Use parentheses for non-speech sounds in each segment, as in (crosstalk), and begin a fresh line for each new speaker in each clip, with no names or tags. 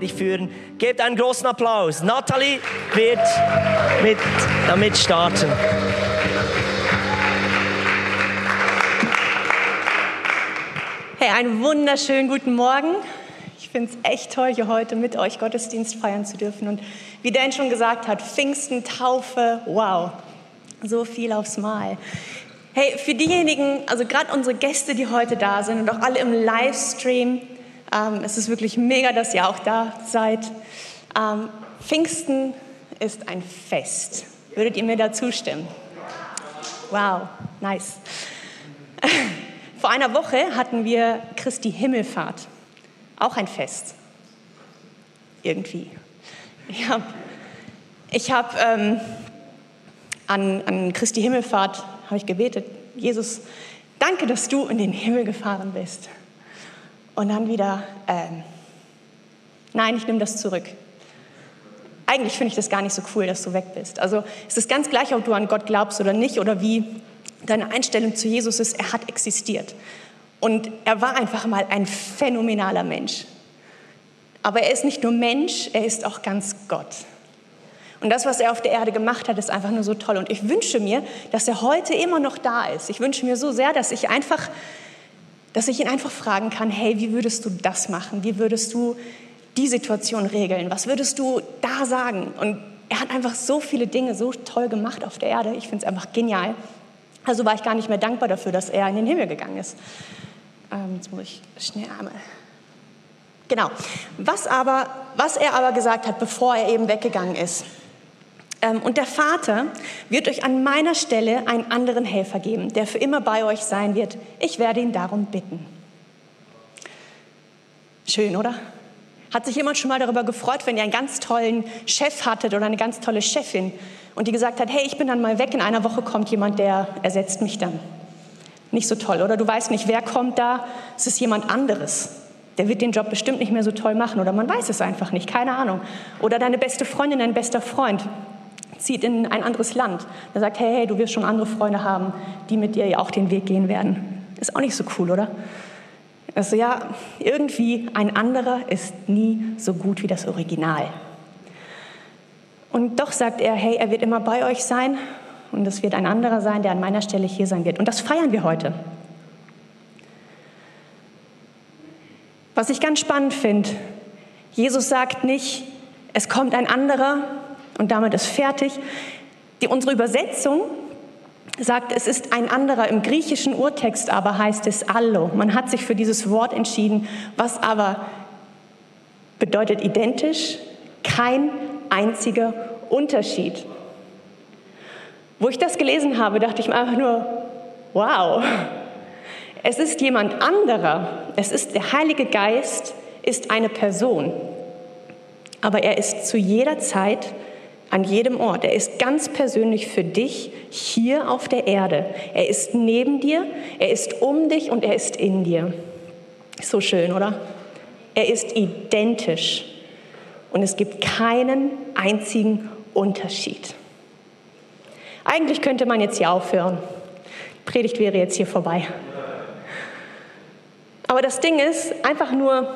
Predigt führen. Gebt einen großen Applaus. Nathalie wird mit, damit starten.
Hey, einen wunderschönen guten Morgen. Ich finde es echt toll, hier heute mit euch Gottesdienst feiern zu dürfen. Und wie Dan schon gesagt hat, Pfingsten, Taufe, wow, so viel aufs Mal. Hey, für diejenigen, also gerade unsere Gäste, die heute da sind und auch alle im Livestream, ähm, es ist wirklich mega, dass ihr auch da seid. Ähm, Pfingsten ist ein Fest. Würdet ihr mir da zustimmen? Wow, nice. (laughs) Vor einer Woche hatten wir Christi Himmelfahrt. Auch ein Fest. Irgendwie. Ich habe ich hab, ähm, an, an Christi Himmelfahrt ich gebetet, Jesus, danke, dass du in den Himmel gefahren bist. Und dann wieder, ähm, nein, ich nehme das zurück. Eigentlich finde ich das gar nicht so cool, dass du weg bist. Also es ist ganz gleich, ob du an Gott glaubst oder nicht oder wie deine Einstellung zu Jesus ist. Er hat existiert. Und er war einfach mal ein phänomenaler Mensch. Aber er ist nicht nur Mensch, er ist auch ganz Gott. Und das, was er auf der Erde gemacht hat, ist einfach nur so toll. Und ich wünsche mir, dass er heute immer noch da ist. Ich wünsche mir so sehr, dass ich einfach, dass ich ihn einfach fragen kann, hey, wie würdest du das machen? Wie würdest du die Situation regeln? Was würdest du da sagen? Und er hat einfach so viele Dinge so toll gemacht auf der Erde. Ich finde es einfach genial. Also war ich gar nicht mehr dankbar dafür, dass er in den Himmel gegangen ist. Ähm, jetzt muss ich schnell einmal. Genau. Was, aber, was er aber gesagt hat, bevor er eben weggegangen ist, und der Vater wird euch an meiner Stelle einen anderen Helfer geben, der für immer bei euch sein wird. Ich werde ihn darum bitten. Schön, oder? Hat sich jemand schon mal darüber gefreut, wenn ihr einen ganz tollen Chef hattet oder eine ganz tolle Chefin und die gesagt hat, hey, ich bin dann mal weg, in einer Woche kommt jemand, der ersetzt mich dann. Nicht so toll, oder? Du weißt nicht, wer kommt da, es ist jemand anderes. Der wird den Job bestimmt nicht mehr so toll machen oder man weiß es einfach nicht, keine Ahnung. Oder deine beste Freundin, dein bester Freund zieht in ein anderes Land. Er sagt, hey, hey, du wirst schon andere Freunde haben, die mit dir ja auch den Weg gehen werden. Ist auch nicht so cool, oder? Also ja, irgendwie ein anderer ist nie so gut wie das Original. Und doch sagt er, hey, er wird immer bei euch sein und es wird ein anderer sein, der an meiner Stelle hier sein wird. Und das feiern wir heute. Was ich ganz spannend finde, Jesus sagt nicht, es kommt ein anderer und damit ist fertig. Die, unsere Übersetzung sagt, es ist ein anderer. Im griechischen Urtext aber heißt es allo. Man hat sich für dieses Wort entschieden, was aber bedeutet identisch, kein einziger Unterschied. Wo ich das gelesen habe, dachte ich mir einfach nur, wow, es ist jemand anderer. Es ist der Heilige Geist, ist eine Person. Aber er ist zu jeder Zeit an jedem Ort. Er ist ganz persönlich für dich hier auf der Erde. Er ist neben dir, er ist um dich und er ist in dir. So schön, oder? Er ist identisch und es gibt keinen einzigen Unterschied. Eigentlich könnte man jetzt hier aufhören. Die Predigt wäre jetzt hier vorbei. Aber das Ding ist, einfach nur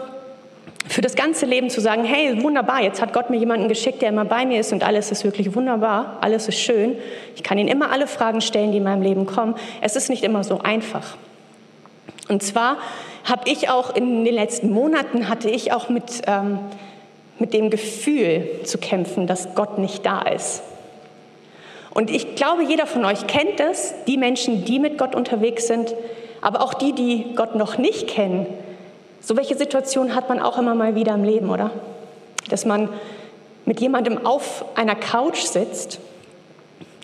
für das ganze Leben zu sagen, hey, wunderbar, jetzt hat Gott mir jemanden geschickt, der immer bei mir ist und alles ist wirklich wunderbar, alles ist schön. Ich kann ihn immer alle Fragen stellen, die in meinem Leben kommen. Es ist nicht immer so einfach. Und zwar habe ich auch in den letzten Monaten, hatte ich auch mit, ähm, mit dem Gefühl zu kämpfen, dass Gott nicht da ist. Und ich glaube, jeder von euch kennt es, die Menschen, die mit Gott unterwegs sind, aber auch die, die Gott noch nicht kennen, so welche Situationen hat man auch immer mal wieder im Leben, oder? Dass man mit jemandem auf einer Couch sitzt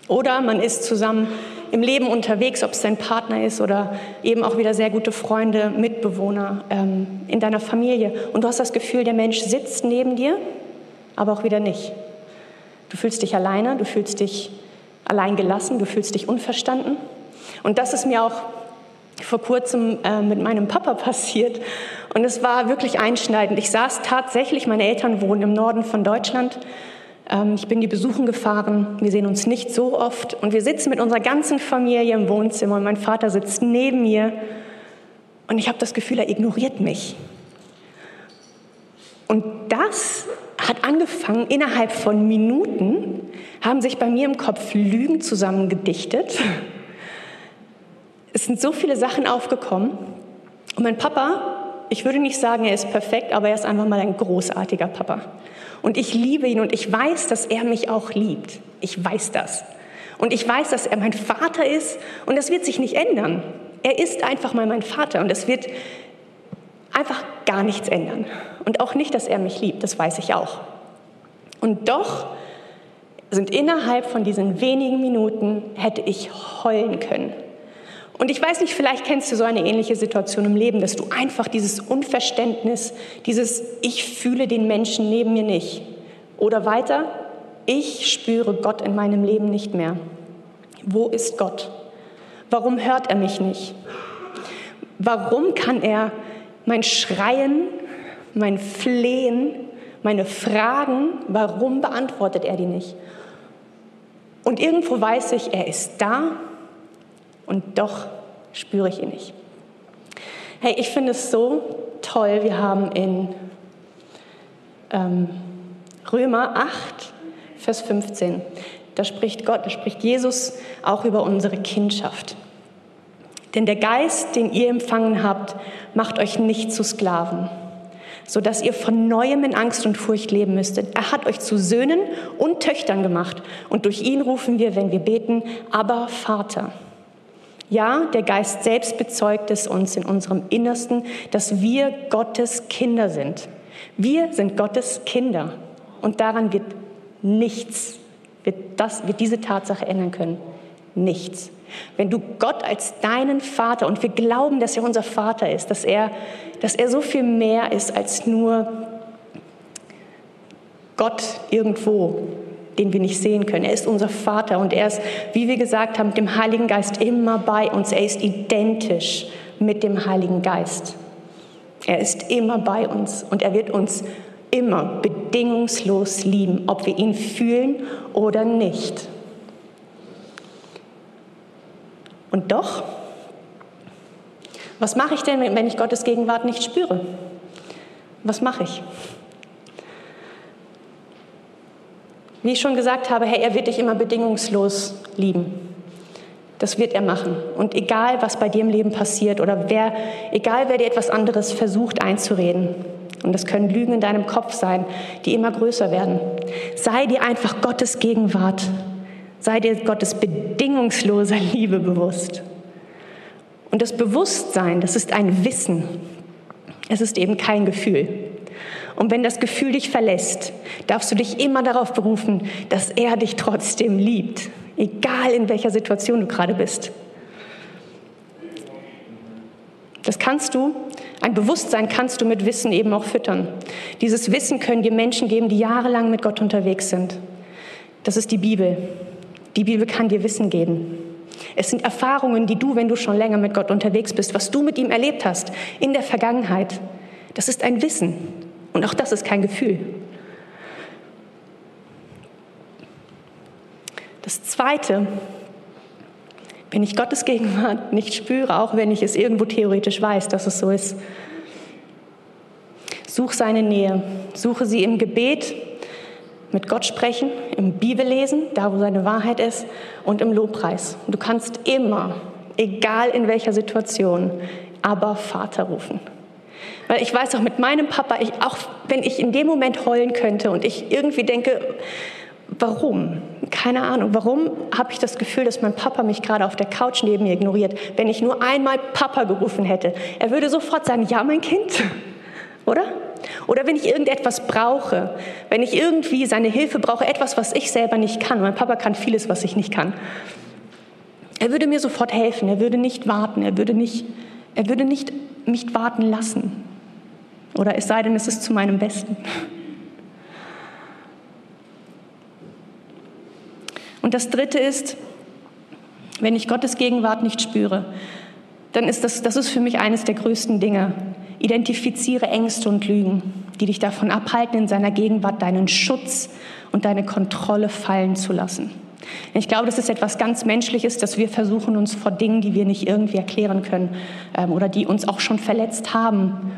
oder man ist zusammen im Leben unterwegs, ob es dein Partner ist oder eben auch wieder sehr gute Freunde, Mitbewohner ähm, in deiner Familie. Und du hast das Gefühl, der Mensch sitzt neben dir, aber auch wieder nicht. Du fühlst dich alleine, du fühlst dich allein gelassen, du fühlst dich unverstanden. Und das ist mir auch vor kurzem äh, mit meinem Papa passiert. Und es war wirklich einschneidend. Ich saß tatsächlich, meine Eltern wohnen im Norden von Deutschland. Ähm, ich bin die besuchen gefahren. Wir sehen uns nicht so oft. Und wir sitzen mit unserer ganzen Familie im Wohnzimmer und mein Vater sitzt neben mir. Und ich habe das Gefühl, er ignoriert mich. Und das hat angefangen, innerhalb von Minuten haben sich bei mir im Kopf Lügen zusammengedichtet. Es sind so viele Sachen aufgekommen. Und mein Papa, ich würde nicht sagen, er ist perfekt, aber er ist einfach mal ein großartiger Papa. Und ich liebe ihn und ich weiß, dass er mich auch liebt. Ich weiß das. Und ich weiß, dass er mein Vater ist und das wird sich nicht ändern. Er ist einfach mal mein Vater und es wird einfach gar nichts ändern. Und auch nicht, dass er mich liebt, das weiß ich auch. Und doch sind innerhalb von diesen wenigen Minuten hätte ich heulen können. Und ich weiß nicht, vielleicht kennst du so eine ähnliche Situation im Leben, dass du einfach dieses Unverständnis, dieses Ich fühle den Menschen neben mir nicht. Oder weiter, ich spüre Gott in meinem Leben nicht mehr. Wo ist Gott? Warum hört er mich nicht? Warum kann er mein Schreien, mein Flehen, meine Fragen, warum beantwortet er die nicht? Und irgendwo weiß ich, er ist da und doch spüre ich ihn nicht. Hey, ich finde es so toll, wir haben in ähm, Römer 8, Vers 15, da spricht Gott, da spricht Jesus auch über unsere Kindschaft. Denn der Geist, den ihr empfangen habt, macht euch nicht zu Sklaven, sodass ihr von neuem in Angst und Furcht leben müsstet. Er hat euch zu Söhnen und Töchtern gemacht. Und durch ihn rufen wir, wenn wir beten, aber Vater. Ja, der Geist selbst bezeugt es uns in unserem Innersten, dass wir Gottes Kinder sind. Wir sind Gottes Kinder. Und daran wird nichts, wird, das, wird diese Tatsache ändern können. Nichts. Wenn du Gott als deinen Vater, und wir glauben, dass er unser Vater ist, dass er, dass er so viel mehr ist als nur Gott irgendwo, den wir nicht sehen können. Er ist unser Vater und er ist, wie wir gesagt haben, mit dem Heiligen Geist immer bei uns. Er ist identisch mit dem Heiligen Geist. Er ist immer bei uns und er wird uns immer bedingungslos lieben, ob wir ihn fühlen oder nicht. Und doch, was mache ich denn, wenn ich Gottes Gegenwart nicht spüre? Was mache ich? Wie ich schon gesagt habe, Herr, er wird dich immer bedingungslos lieben. Das wird er machen. Und egal, was bei dir im Leben passiert oder wer, egal, wer dir etwas anderes versucht einzureden, und das können Lügen in deinem Kopf sein, die immer größer werden, sei dir einfach Gottes Gegenwart Sei dir Gottes bedingungsloser Liebe bewusst. Und das Bewusstsein, das ist ein Wissen. Es ist eben kein Gefühl. Und wenn das Gefühl dich verlässt, darfst du dich immer darauf berufen, dass er dich trotzdem liebt, egal in welcher Situation du gerade bist. Das kannst du, ein Bewusstsein kannst du mit Wissen eben auch füttern. Dieses Wissen können dir Menschen geben, die jahrelang mit Gott unterwegs sind. Das ist die Bibel. Die Bibel kann dir Wissen geben. Es sind Erfahrungen, die du, wenn du schon länger mit Gott unterwegs bist, was du mit ihm erlebt hast in der Vergangenheit. Das ist ein Wissen. Und auch das ist kein Gefühl. Das Zweite, wenn ich Gottes Gegenwart nicht spüre, auch wenn ich es irgendwo theoretisch weiß, dass es so ist, such seine Nähe, suche sie im Gebet, mit Gott sprechen, im Bibellesen, da wo seine Wahrheit ist, und im Lobpreis. Du kannst immer, egal in welcher Situation, aber Vater rufen. Weil ich weiß auch mit meinem Papa, ich, auch wenn ich in dem Moment heulen könnte und ich irgendwie denke, warum? Keine Ahnung. Warum habe ich das Gefühl, dass mein Papa mich gerade auf der Couch neben mir ignoriert, wenn ich nur einmal Papa gerufen hätte? Er würde sofort sagen, ja, mein Kind, (laughs) oder? Oder wenn ich irgendetwas brauche, wenn ich irgendwie seine Hilfe brauche, etwas, was ich selber nicht kann. Mein Papa kann vieles, was ich nicht kann. Er würde mir sofort helfen. Er würde nicht warten. Er würde nicht, er würde nicht mich warten lassen. Oder es sei denn, es ist zu meinem Besten. Und das Dritte ist, wenn ich Gottes Gegenwart nicht spüre, dann ist das, das ist für mich eines der größten Dinge. Identifiziere Ängste und Lügen, die dich davon abhalten, in seiner Gegenwart deinen Schutz und deine Kontrolle fallen zu lassen. Ich glaube, das ist etwas ganz Menschliches, dass wir versuchen, uns vor Dingen, die wir nicht irgendwie erklären können ähm, oder die uns auch schon verletzt haben,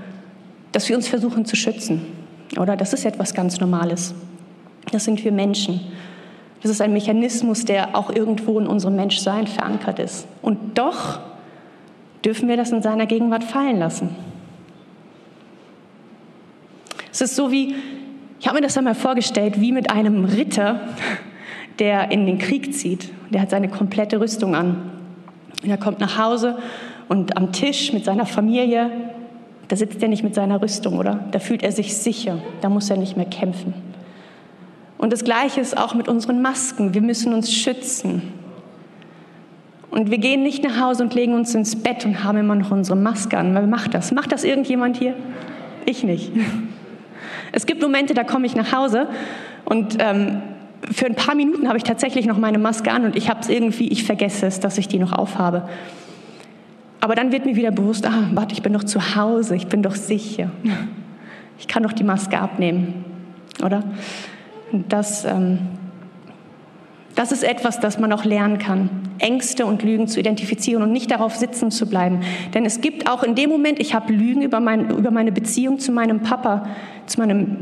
dass wir uns versuchen zu schützen. Oder das ist etwas ganz Normales. Das sind wir Menschen. Das ist ein Mechanismus, der auch irgendwo in unserem Menschsein verankert ist. Und doch dürfen wir das in seiner Gegenwart fallen lassen. Es ist so wie, ich habe mir das einmal vorgestellt, wie mit einem Ritter, der in den Krieg zieht. Der hat seine komplette Rüstung an. Und er kommt nach Hause und am Tisch mit seiner Familie, da sitzt er nicht mit seiner Rüstung, oder? Da fühlt er sich sicher, da muss er nicht mehr kämpfen. Und das Gleiche ist auch mit unseren Masken. Wir müssen uns schützen. Und wir gehen nicht nach Hause und legen uns ins Bett und haben immer noch unsere Maske an. Wer macht das? Macht das irgendjemand hier? Ich nicht. (laughs) Es gibt Momente, da komme ich nach Hause und ähm, für ein paar Minuten habe ich tatsächlich noch meine Maske an und ich habe es irgendwie, ich vergesse es, dass ich die noch aufhabe. Aber dann wird mir wieder bewusst, ah, warte, ich bin doch zu Hause, ich bin doch sicher. (laughs) Ich kann doch die Maske abnehmen, oder? Und das, ähm, das ist etwas, das man auch lernen kann, Ängste und Lügen zu identifizieren und nicht darauf sitzen zu bleiben. Denn es gibt auch in dem Moment, ich habe Lügen über, mein, über meine Beziehung zu meinem Papa, zu meinem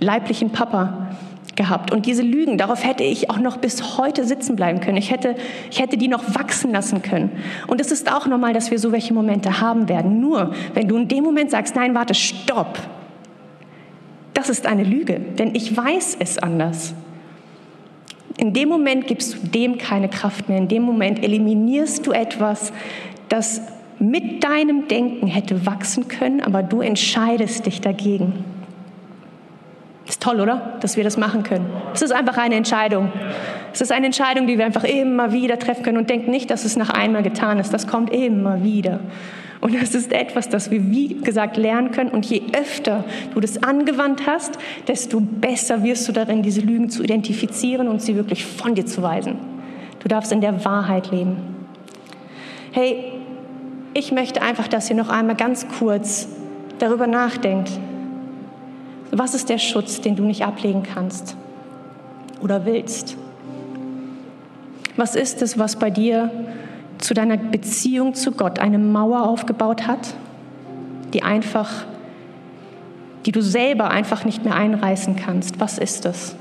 leiblichen Papa gehabt. Und diese Lügen, darauf hätte ich auch noch bis heute sitzen bleiben können. Ich hätte, ich hätte die noch wachsen lassen können. Und es ist auch normal, dass wir so welche Momente haben werden. Nur, wenn du in dem Moment sagst, nein, warte, stopp. Das ist eine Lüge, denn ich weiß es anders. In dem Moment gibst du dem keine Kraft mehr. In dem Moment eliminierst du etwas, das mit deinem Denken hätte wachsen können, aber du entscheidest dich dagegen. Ist toll, oder? Dass wir das machen können. Es ist einfach eine Entscheidung. Es ist eine Entscheidung, die wir einfach immer wieder treffen können und denken nicht, dass es nach einmal getan ist. Das kommt immer wieder. Und es ist etwas, das wir, wie gesagt, lernen können. Und je öfter du das angewandt hast, desto besser wirst du darin, diese Lügen zu identifizieren und sie wirklich von dir zu weisen. Du darfst in der Wahrheit leben. Hey, ich möchte einfach, dass ihr noch einmal ganz kurz darüber nachdenkt, was ist der Schutz, den du nicht ablegen kannst oder willst? Was ist es, was bei dir zu deiner Beziehung zu Gott eine Mauer aufgebaut hat, die einfach, die du selber einfach nicht mehr einreißen kannst? Was ist es?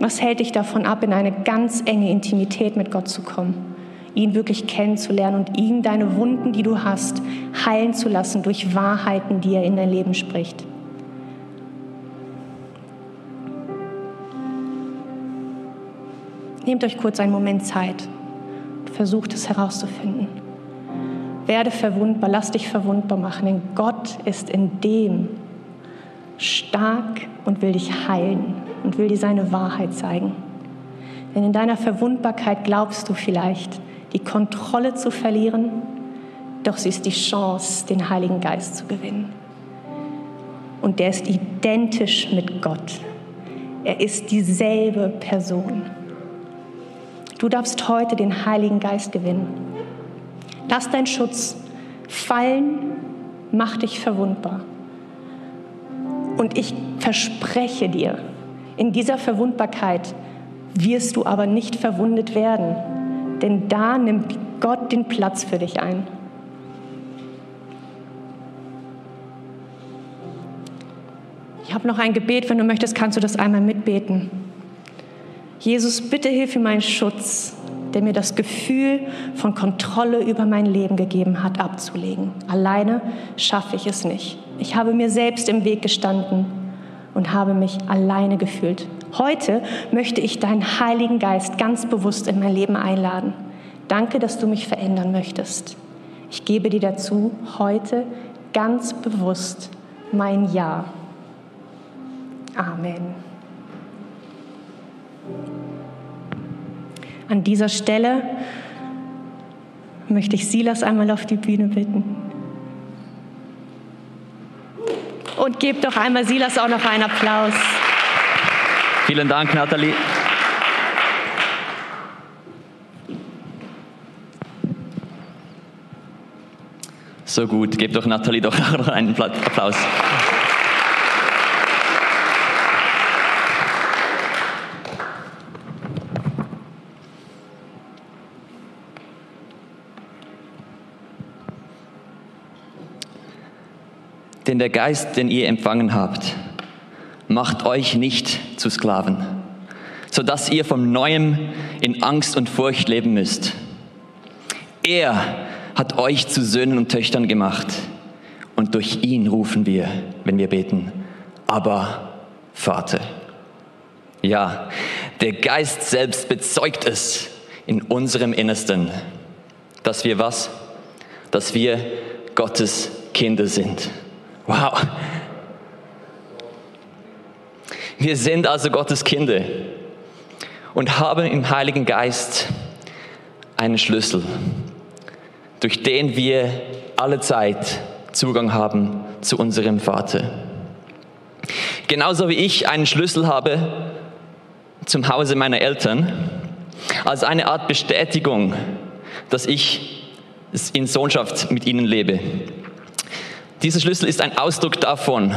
Was hält dich davon ab, in eine ganz enge Intimität mit Gott zu kommen? ihn wirklich kennenzulernen und ihn deine Wunden, die du hast, heilen zu lassen durch Wahrheiten, die er in dein Leben spricht. Nehmt euch kurz einen Moment Zeit und versucht es herauszufinden. Werde verwundbar, lass dich verwundbar machen, denn Gott ist in dem stark und will dich heilen und will dir seine Wahrheit zeigen. Denn in deiner Verwundbarkeit glaubst du vielleicht, die Kontrolle zu verlieren, doch sie ist die Chance, den Heiligen Geist zu gewinnen. Und der ist identisch mit Gott. Er ist dieselbe Person. Du darfst heute den Heiligen Geist gewinnen. Lass deinen Schutz fallen, mach dich verwundbar. Und ich verspreche dir, in dieser Verwundbarkeit wirst du aber nicht verwundet werden, denn da nimmt Gott den Platz für dich ein. Ich habe noch ein Gebet, wenn du möchtest, kannst du das einmal mitbeten. Jesus, bitte hilf mir meinen Schutz, der mir das Gefühl von Kontrolle über mein Leben gegeben hat, abzulegen. Alleine schaffe ich es nicht. Ich habe mir selbst im Weg gestanden und habe mich alleine gefühlt. Heute möchte ich deinen Heiligen Geist ganz bewusst in mein Leben einladen. Danke, dass du mich verändern möchtest. Ich gebe dir dazu heute ganz bewusst mein Ja. Amen. An dieser Stelle möchte ich Silas einmal auf die Bühne bitten. Und gebt doch einmal Silas auch noch einen Applaus.
Vielen Dank, Nathalie. So gut, gebt doch Nathalie doch noch einen Applaus. Denn der Geist, den ihr empfangen habt,
macht euch nicht zu Sklaven, sodass ihr vom Neuem in Angst und Furcht leben müsst. Er hat euch zu Söhnen und Töchtern gemacht und durch ihn rufen wir, wenn wir beten, aber Vater. Ja, der Geist selbst bezeugt es in unserem Innersten, dass wir was? Dass wir Gottes Kinder sind. Wow. Wir sind also Gottes Kinder und haben im Heiligen Geist einen Schlüssel, durch den wir alle Zeit Zugang haben zu unserem Vater. Genauso wie ich einen Schlüssel habe zum Hause meiner Eltern, als eine Art Bestätigung, dass ich in Sohnschaft mit ihnen lebe. Dieser Schlüssel ist ein Ausdruck davon,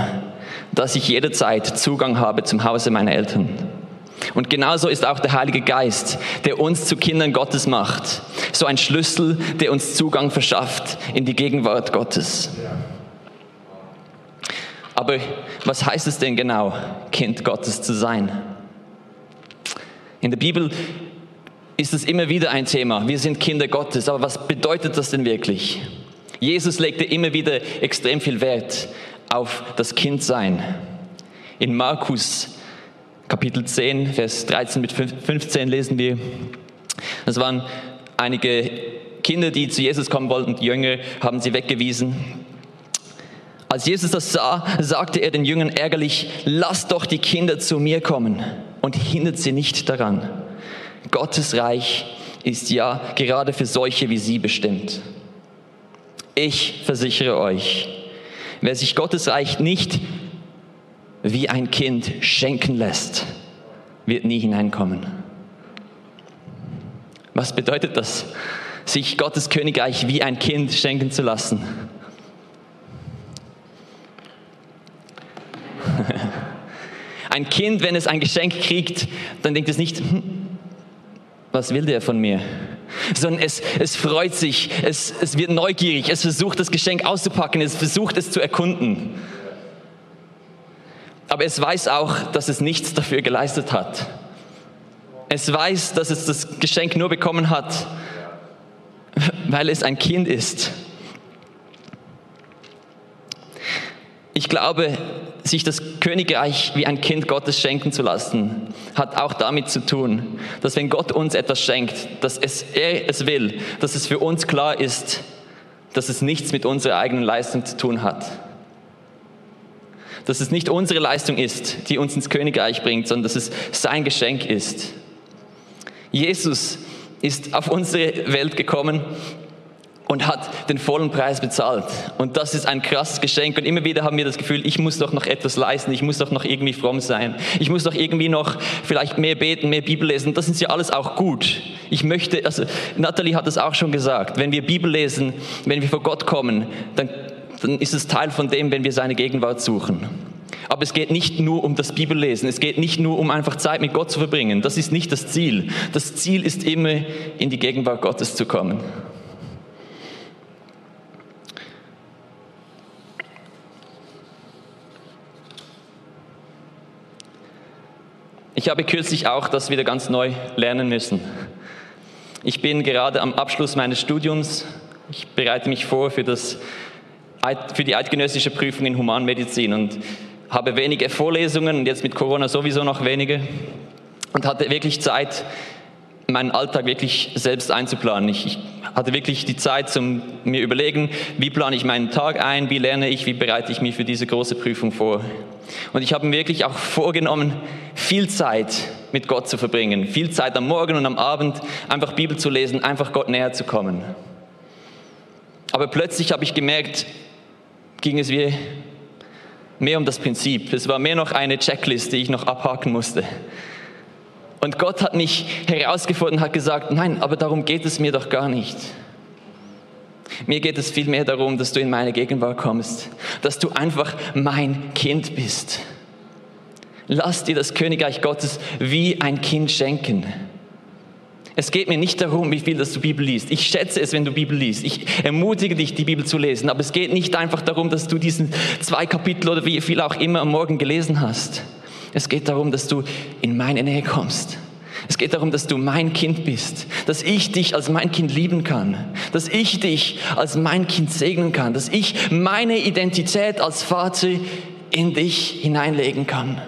dass ich jederzeit Zugang habe zum Hause meiner Eltern. Und genauso ist auch der Heilige Geist, der uns zu Kindern Gottes macht, so ein Schlüssel, der uns Zugang verschafft in die Gegenwart Gottes. Aber was heißt es denn genau, Kind Gottes zu sein? In der Bibel ist es immer wieder ein Thema. Wir sind Kinder Gottes, aber was bedeutet das denn wirklich? Jesus legte immer wieder extrem viel Wert auf das Kindsein. In Markus Kapitel 10, Vers 13 bis 15 lesen wir, das waren einige Kinder, die zu Jesus kommen wollten, die Jünger haben sie weggewiesen. Als Jesus das sah, sagte er den Jüngern ärgerlich, lasst doch die Kinder zu mir kommen und hindert sie nicht daran. Gottes Reich ist ja gerade für solche wie sie bestimmt. Ich versichere euch, wer sich Gottes Reich nicht wie ein Kind schenken lässt, wird nie hineinkommen. Was bedeutet das, sich Gottes Königreich wie ein Kind schenken zu lassen? (laughs) Ein Kind, wenn es ein Geschenk kriegt, dann denkt es nicht, hm, was will der von mir? Sondern es, es freut sich, es, es wird neugierig, es versucht das Geschenk auszupacken, es versucht es zu erkunden. Aber es weiß auch, dass es nichts dafür geleistet hat. Es weiß, dass es das Geschenk nur bekommen hat, weil es ein Kind ist. Ich glaube, sich das Königreich wie ein Kind Gottes schenken zu lassen, hat auch damit zu tun, dass wenn Gott uns etwas schenkt, dass es, er es will, dass es für uns klar ist, dass es nichts mit unserer eigenen Leistung zu tun hat. Dass es nicht unsere Leistung ist, die uns ins Königreich bringt, sondern dass es sein Geschenk ist. Jesus ist auf unsere Welt gekommen, und hat den vollen Preis bezahlt. Und das ist ein krasses Geschenk. Und immer wieder haben wir das Gefühl, ich muss doch noch etwas leisten, ich muss doch noch irgendwie fromm sein, ich muss doch irgendwie noch vielleicht mehr beten, mehr Bibel lesen. Das ist ja alles auch gut. Ich möchte, also Natalie hat es auch schon gesagt, wenn wir Bibel lesen, wenn wir vor Gott kommen, dann, dann ist es Teil von dem, wenn wir seine Gegenwart suchen. Aber es geht nicht nur um das Bibellesen, es geht nicht nur um einfach Zeit mit Gott zu verbringen. Das ist nicht das Ziel. Das Ziel ist immer, in die Gegenwart Gottes zu kommen. Ich habe kürzlich auch das wieder ganz neu lernen müssen. Ich bin gerade am Abschluss meines Studiums. Ich bereite mich vor für, das, für die eidgenössische Prüfung in Humanmedizin und habe wenige Vorlesungen und jetzt mit Corona sowieso noch wenige und hatte wirklich Zeit, meinen Alltag wirklich selbst einzuplanen. Ich, ich hatte wirklich die Zeit zum mir überlegen, wie plane ich meinen Tag ein, wie lerne ich, wie bereite ich mich für diese große Prüfung vor. Und ich habe mir wirklich auch vorgenommen, viel Zeit mit Gott zu verbringen, viel Zeit am Morgen und am Abend einfach Bibel zu lesen, einfach Gott näher zu kommen. Aber plötzlich habe ich gemerkt, ging es wie mehr um das Prinzip. Es war mehr noch eine Checkliste, die ich noch abhaken musste. Und Gott hat mich herausgefunden, hat gesagt, nein, aber darum geht es mir doch gar nicht. Mir geht es vielmehr darum, dass du in meine Gegenwart kommst, dass du einfach mein Kind bist. Lass dir das Königreich Gottes wie ein Kind schenken. Es geht mir nicht darum, wie viel dass du Bibel liest. Ich schätze es, wenn du Bibel liest. Ich ermutige dich, die Bibel zu lesen. Aber es geht nicht einfach darum, dass du diesen zwei Kapitel oder wie viel auch immer am Morgen gelesen hast. Es geht darum, dass du in meine Nähe kommst. Es geht darum, dass du mein Kind bist, dass ich dich als mein Kind lieben kann, dass ich dich als mein Kind segnen kann, dass ich meine Identität als Vater in dich hineinlegen kann.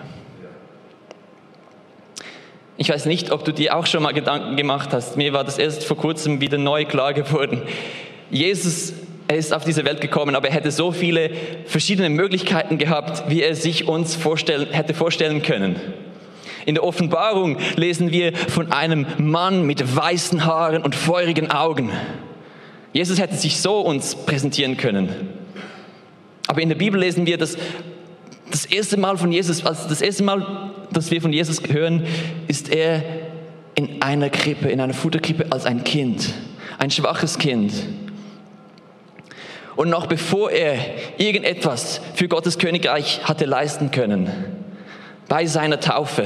Ich weiß nicht, ob du dir auch schon mal Gedanken gemacht hast. Mir war das erst vor kurzem wieder neu klar geworden. Jesus, er ist auf diese Welt gekommen, aber er hätte so viele verschiedene Möglichkeiten gehabt, wie er sich uns vorstellen, hätte vorstellen können. In der Offenbarung lesen wir von einem Mann mit weißen Haaren und feurigen Augen. Jesus hätte sich so uns präsentieren können. Aber in der Bibel lesen wir, dass das erste Mal von Jesus, also das erste Mal, dass wir von Jesus hören, ist er in einer Krippe, in einer Futterkrippe als ein Kind, ein schwaches Kind. Und noch bevor er irgendetwas für Gottes Königreich hatte leisten können, bei seiner Taufe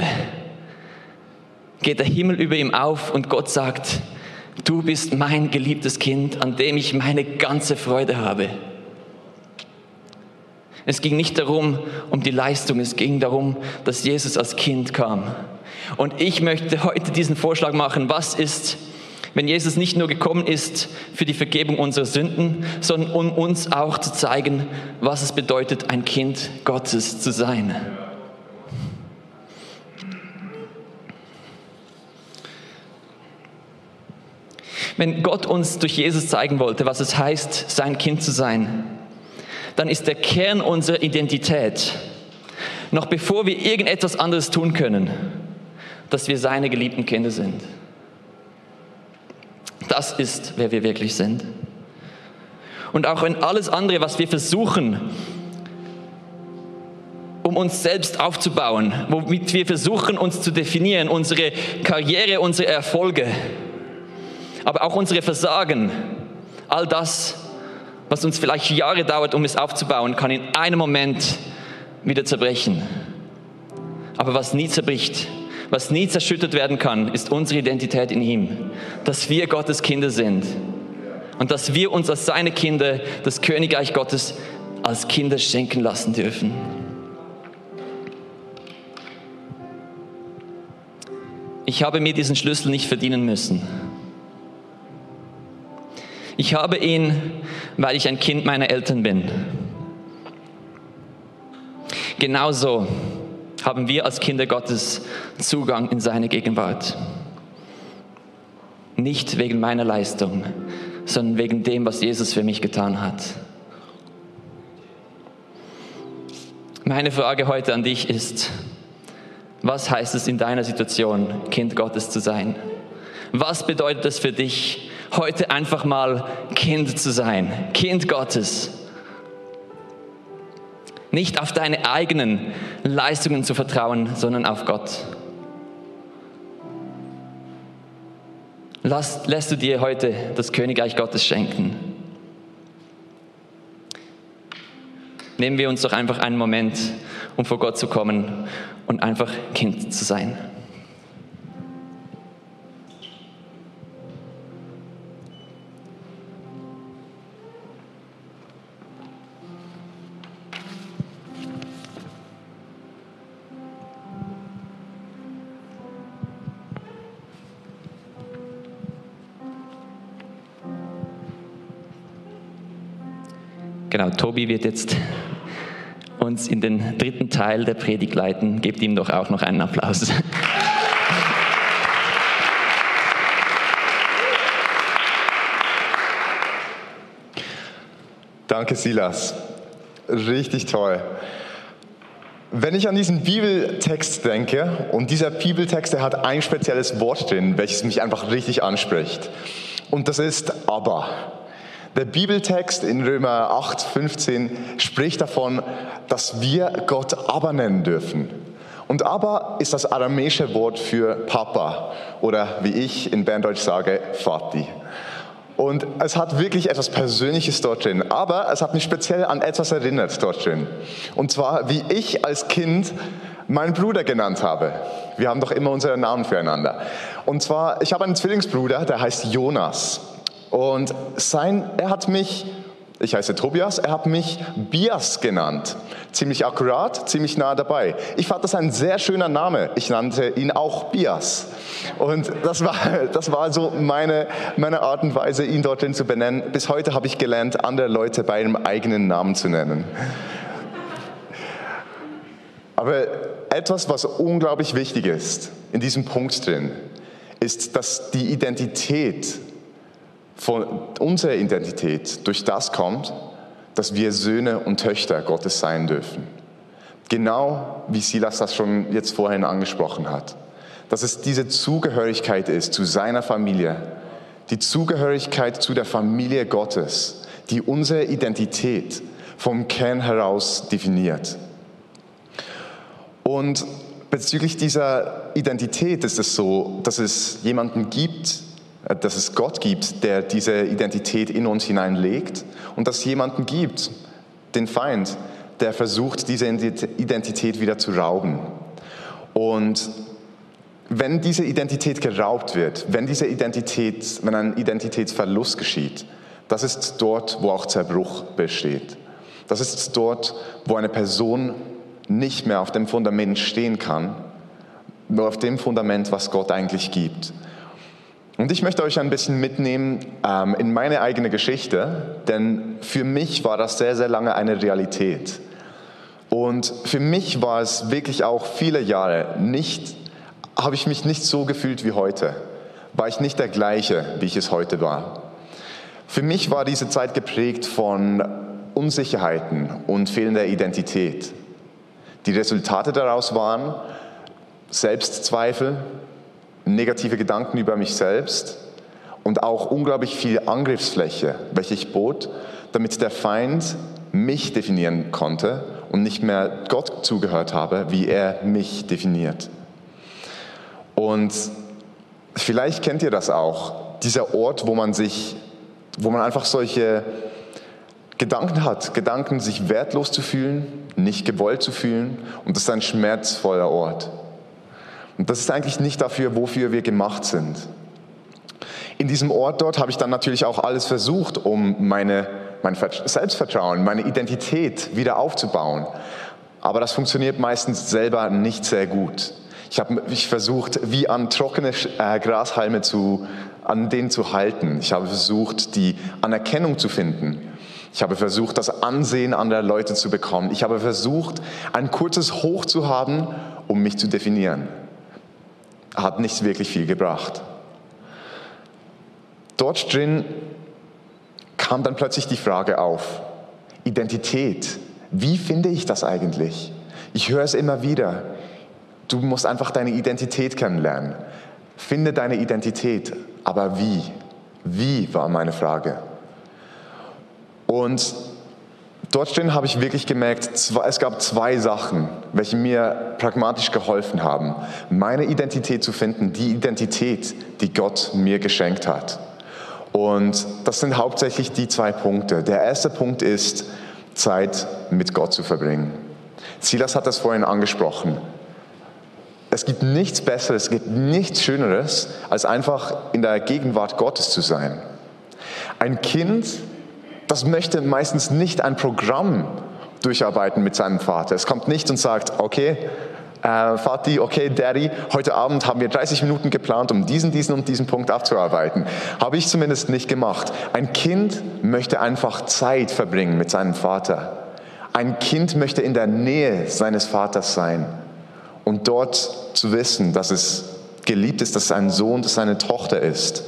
geht der Himmel über ihm auf und Gott sagt, du bist mein geliebtes Kind, an dem ich meine ganze Freude habe. Es ging nicht darum, um die Leistung, es ging darum, dass Jesus als Kind kam. Und ich möchte heute diesen Vorschlag machen, was ist, wenn Jesus nicht nur gekommen ist für die Vergebung unserer Sünden, sondern um uns auch zu zeigen, was es bedeutet, ein Kind Gottes zu sein. Wenn Gott uns durch Jesus zeigen wollte, was es heißt, sein Kind zu sein, dann ist der Kern unserer Identität, noch bevor wir irgendetwas anderes tun können, dass wir seine geliebten Kinder sind. Das ist, wer wir wirklich sind. Und auch wenn alles andere, was wir versuchen, um uns selbst aufzubauen, womit wir versuchen, uns zu definieren, unsere Karriere, unsere Erfolge, aber auch unsere Versagen, all das was uns vielleicht Jahre dauert, um es aufzubauen, kann in einem Moment wieder zerbrechen. Aber was nie zerbricht, was nie zerschüttert werden kann, ist unsere Identität in ihm. Dass wir Gottes Kinder sind. Und dass wir uns als seine Kinder das Königreich Gottes als Kinder schenken lassen dürfen. Ich habe mir diesen Schlüssel nicht verdienen müssen. Ich habe ihn, weil ich ein Kind meiner Eltern bin. Genauso haben wir als Kinder Gottes Zugang in seine Gegenwart. Nicht wegen meiner Leistung, sondern wegen dem, was Jesus für mich getan hat. Meine Frage heute an dich ist, was heißt es in deiner Situation, Kind Gottes zu sein? Was bedeutet es für dich, heute einfach mal Kind zu sein, Kind Gottes. Nicht auf deine eigenen Leistungen zu vertrauen, sondern auf Gott. Lass, lässt du dir heute das Königreich Gottes schenken? Nehmen wir uns doch einfach einen Moment, um vor Gott zu kommen und einfach Kind zu sein. Genau, Tobi wird jetzt uns in den dritten Teil der Predigt leiten. Gebt ihm doch auch noch einen Applaus.
Danke, Silas. Richtig toll. Wenn ich an diesen Bibeltext denke, und dieser Bibeltext, der hat ein spezielles Wort drin, welches mich einfach richtig anspricht. Und das ist aber. Der Bibeltext in Römer 8, 15 spricht davon, dass wir Gott aber nennen dürfen. Und aber ist das aramäische Wort für Papa oder wie ich in Berndeutsch sage, Vati. Und es hat wirklich etwas Persönliches dort drin, aber es hat mich speziell an etwas erinnert dort drin. Und zwar, wie ich als Kind meinen Bruder genannt habe. Wir haben doch immer unsere Namen füreinander. Und zwar, ich habe einen Zwillingsbruder, der heißt Jonas. Und sein, er hat mich Ich heiße Tobias, er hat mich Bias genannt. Ziemlich akkurat, ziemlich nah dabei. Ich fand das ein sehr schöner Name. Ich nannte ihn auch Bias. Und das war, das war so meine, meine Art und Weise, ihn dorthin zu benennen. Bis heute habe ich gelernt, andere Leute bei ihrem eigenen Namen zu nennen. Aber etwas, was unglaublich wichtig ist in diesem Punkt drin, ist, dass die Identität von unserer Identität durch das kommt, dass wir Söhne und Töchter Gottes sein dürfen. Genau wie Silas das schon jetzt vorhin angesprochen hat. Dass es diese Zugehörigkeit ist zu seiner Familie, die Zugehörigkeit zu der Familie Gottes, die unsere Identität vom Kern heraus definiert. Und bezüglich dieser Identität ist es so, dass es jemanden gibt, dass es Gott gibt, der diese Identität in uns hineinlegt und dass es jemanden gibt, den Feind, der versucht, diese Identität wieder zu rauben. Und wenn diese Identität geraubt wird, wenn diese Identität, wenn ein Identitätsverlust geschieht, das ist dort, wo auch Zerbruch besteht. Das ist dort, wo eine Person nicht mehr auf dem Fundament stehen kann, nur auf dem Fundament, was Gott eigentlich gibt. Und ich möchte euch ein bisschen mitnehmen ähm, in meine eigene Geschichte, denn für mich war das sehr, sehr lange eine Realität. Und für mich war es wirklich auch viele Jahre nicht, habe ich mich nicht so gefühlt wie heute. War ich nicht der gleiche, wie ich es heute war. Für mich war diese Zeit geprägt von Unsicherheiten und fehlender Identität. Die Resultate daraus waren Selbstzweifel, negative Gedanken über mich selbst und auch unglaublich viel Angriffsfläche, welche ich bot, damit der Feind mich definieren konnte und nicht mehr Gott zugehört habe, wie er mich definiert. Und vielleicht kennt ihr das auch, dieser Ort, wo man sich, wo man einfach solche Gedanken hat, Gedanken, sich wertlos zu fühlen, nicht gewollt zu fühlen und das ist ein schmerzvoller Ort. Und das ist eigentlich nicht dafür, wofür wir gemacht sind. In diesem Ort dort habe ich dann natürlich auch alles versucht, um meine, mein Selbstvertrauen, meine Identität wieder aufzubauen. Aber das funktioniert meistens selber nicht sehr gut. Ich habe mich versucht, wie an trockene äh, Grashalme zu, an denen zu halten. Ich habe versucht, die Anerkennung zu finden. Ich habe versucht, das Ansehen anderer Leute zu bekommen. Ich habe versucht, ein kurzes Hoch zu haben, um mich zu definieren hat nicht wirklich viel gebracht. Dort drin kam dann plötzlich die Frage auf, Identität, wie finde ich das eigentlich? Ich höre es immer wieder, du musst einfach deine Identität kennenlernen. Finde deine Identität, aber wie? Wie war meine Frage. Und Dort drin habe ich wirklich gemerkt, es gab zwei Sachen, welche mir pragmatisch geholfen haben, meine Identität zu finden, die Identität, die Gott mir geschenkt hat. Und das sind hauptsächlich die zwei Punkte. Der erste Punkt ist, Zeit mit Gott zu verbringen. Silas hat das vorhin angesprochen. Es gibt nichts Besseres, es gibt nichts Schöneres, als einfach in der Gegenwart Gottes zu sein. Ein Kind das möchte meistens nicht ein Programm durcharbeiten mit seinem Vater. Es kommt nicht und sagt, okay, äh, Vati, okay, Daddy, heute Abend haben wir 30 Minuten geplant, um diesen, diesen und diesen Punkt abzuarbeiten. Habe ich zumindest nicht gemacht. Ein Kind möchte einfach Zeit verbringen mit seinem Vater. Ein Kind möchte in der Nähe seines Vaters sein und dort zu wissen, dass es geliebt ist, dass es ein Sohn, dass es eine Tochter ist.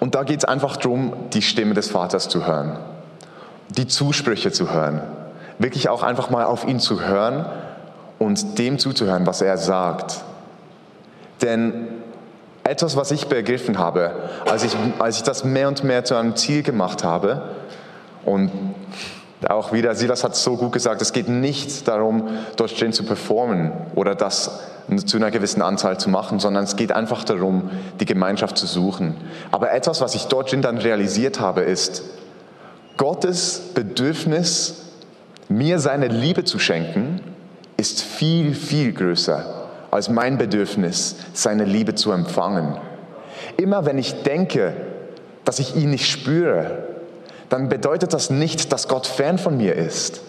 Und da geht es einfach darum, die Stimme des Vaters zu hören, die Zusprüche zu hören, wirklich auch einfach mal auf ihn zu hören und dem zuzuhören, was er sagt. Denn etwas, was ich begriffen habe, als ich, als ich das mehr und mehr zu einem Ziel gemacht habe, und auch wieder, Silas hat so gut gesagt, es geht nicht darum, dort drin zu performen oder das zu einer gewissen Anzahl zu machen, sondern es geht einfach darum, die Gemeinschaft zu suchen. Aber etwas, was ich dort drin dann realisiert habe, ist, Gottes Bedürfnis, mir seine Liebe zu schenken, ist viel, viel größer als mein Bedürfnis, seine Liebe zu empfangen. Immer wenn ich denke, dass ich ihn nicht spüre, dann bedeutet das nicht, dass Gott fern von mir ist.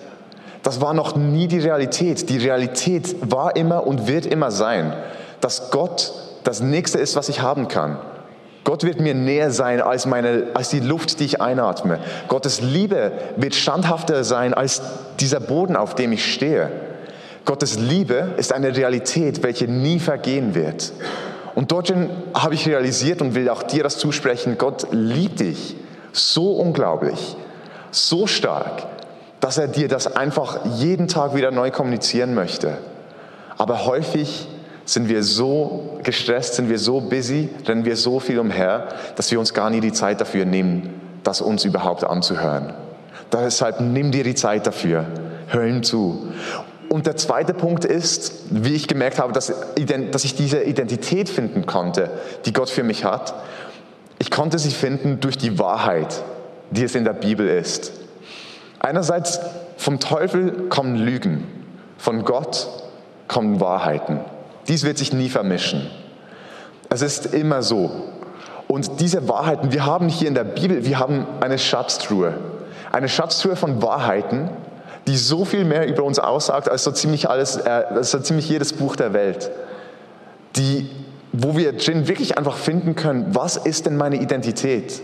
Das war noch nie die Realität. Die Realität war immer und wird immer sein, dass Gott das Nächste ist, was ich haben kann. Gott wird mir näher sein als, meine, als die Luft, die ich einatme. Gottes Liebe wird standhafter sein als dieser Boden, auf dem ich stehe. Gottes Liebe ist eine Realität, welche nie vergehen wird. Und dorthin habe ich realisiert und will auch dir das zusprechen, Gott liebt dich so unglaublich, so stark, dass er dir das einfach jeden Tag wieder neu kommunizieren möchte. Aber häufig sind wir so gestresst, sind wir so busy, rennen wir so viel umher, dass wir uns gar nie die Zeit dafür nehmen, das uns überhaupt anzuhören. Deshalb nimm dir die Zeit dafür, hör ihm zu. Und der zweite Punkt ist, wie ich gemerkt habe, dass, dass ich diese Identität finden konnte, die Gott für mich hat. Ich konnte sie finden durch die Wahrheit, die es in der Bibel ist. Einerseits vom Teufel kommen Lügen, von Gott kommen Wahrheiten. Dies wird sich nie vermischen. Es ist immer so. Und diese Wahrheiten, wir haben hier in der Bibel, wir haben eine Schatztruhe. Eine Schatztruhe von Wahrheiten, die so viel mehr über uns aussagt als so ziemlich alles, äh, als so ziemlich jedes Buch der Welt. Die, wo wir drin wirklich einfach finden können, was ist denn meine Identität?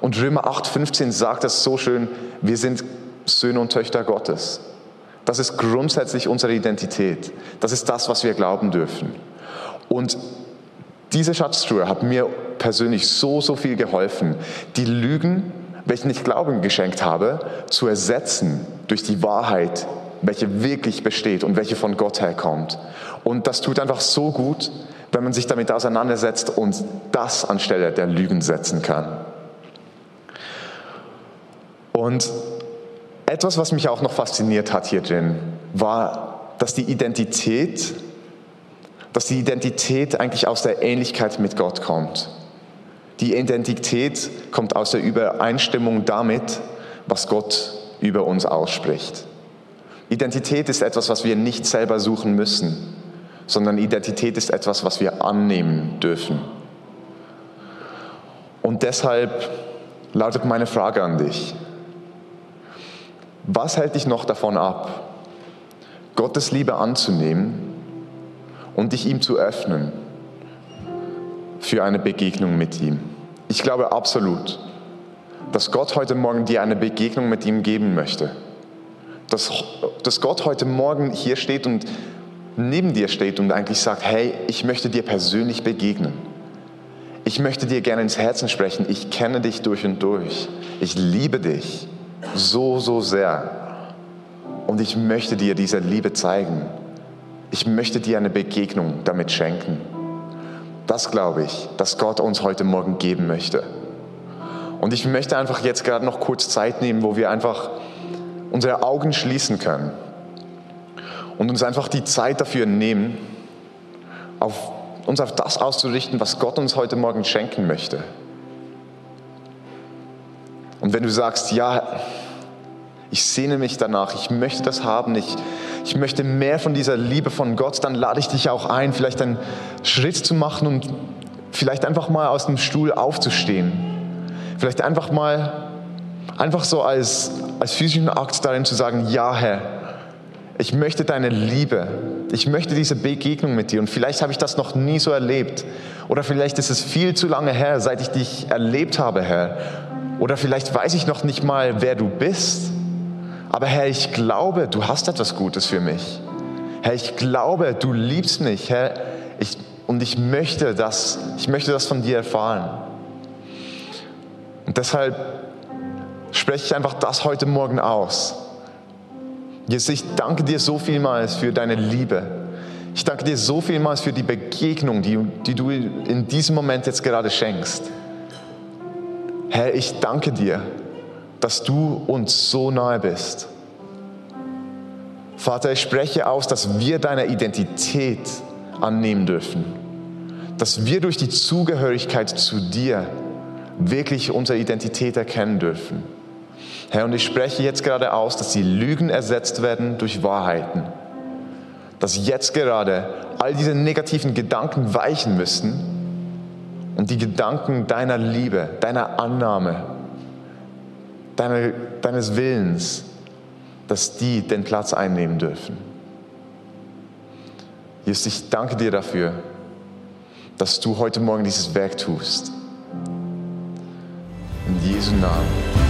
Und Römer 8,15 sagt das so schön, wir sind Söhne und Töchter Gottes. Das ist grundsätzlich unsere Identität. Das ist das, was wir glauben dürfen. Und diese Schatztruhe hat mir persönlich so, so viel geholfen, die Lügen, welche ich Glauben geschenkt habe, zu ersetzen durch die Wahrheit, welche wirklich besteht und welche von Gott herkommt. Und das tut einfach so gut, wenn man sich damit auseinandersetzt und das anstelle der Lügen setzen kann. Und etwas, was mich auch noch fasziniert hat hier drin, war, dass die Identität, dass die Identität eigentlich aus der Ähnlichkeit mit Gott kommt. Die Identität kommt aus der Übereinstimmung damit, was Gott über uns ausspricht. Identität ist etwas, was wir nicht selber suchen müssen, sondern Identität ist etwas, was wir annehmen dürfen. Und deshalb lautet meine Frage an dich. Was hält dich noch davon ab, Gottes Liebe anzunehmen und dich ihm zu öffnen für eine Begegnung mit ihm? Ich glaube absolut, dass Gott heute Morgen dir eine Begegnung mit ihm geben möchte. Dass, dass Gott heute Morgen hier steht und neben dir steht und eigentlich sagt, hey, ich möchte dir persönlich begegnen. Ich möchte dir gerne ins Herzen sprechen. Ich kenne dich durch und durch. Ich liebe dich so, so sehr. Und ich möchte dir diese Liebe zeigen. Ich möchte dir eine Begegnung damit schenken. Das glaube ich, dass Gott uns heute Morgen geben möchte. Und ich möchte einfach jetzt gerade noch kurz Zeit nehmen, wo wir einfach unsere Augen schließen können und uns einfach die Zeit dafür nehmen, auf, uns auf das auszurichten, was Gott uns heute Morgen schenken möchte. Und wenn du sagst, ja, ich sehne mich danach, ich möchte das haben, ich, ich möchte mehr von dieser Liebe von Gott, dann lade ich dich auch ein, vielleicht einen Schritt zu machen und vielleicht einfach mal aus dem Stuhl aufzustehen. Vielleicht einfach mal, einfach so als, als physischen Akt darin zu sagen, ja Herr, ich möchte deine Liebe, ich möchte diese Begegnung mit dir und vielleicht habe ich das noch nie so erlebt oder vielleicht ist es viel zu lange her, seit ich dich erlebt habe, Herr. Oder vielleicht weiß ich noch nicht mal, wer du bist. Aber Herr, ich glaube, du hast etwas Gutes für mich. Herr, ich glaube, du liebst mich. Herr, ich, und ich möchte das, ich möchte das von dir erfahren. Und deshalb spreche ich einfach das heute Morgen aus. Jesus, ich danke dir so vielmals für deine Liebe. Ich danke dir so vielmals für die Begegnung, die, die du in diesem Moment jetzt gerade schenkst. Herr, ich danke dir, dass du uns so nahe bist. Vater, ich spreche aus, dass wir deine Identität annehmen dürfen. Dass wir durch die Zugehörigkeit zu dir wirklich unsere Identität erkennen dürfen. Herr, und ich spreche jetzt gerade aus, dass die Lügen ersetzt werden durch Wahrheiten. Dass jetzt gerade all diese negativen Gedanken weichen müssen und die Gedanken deiner Liebe, deiner Annahme, deiner, deines Willens, dass die den Platz einnehmen dürfen. Jesus, ich danke dir dafür, dass du heute Morgen dieses Werk tust. In Jesu Namen.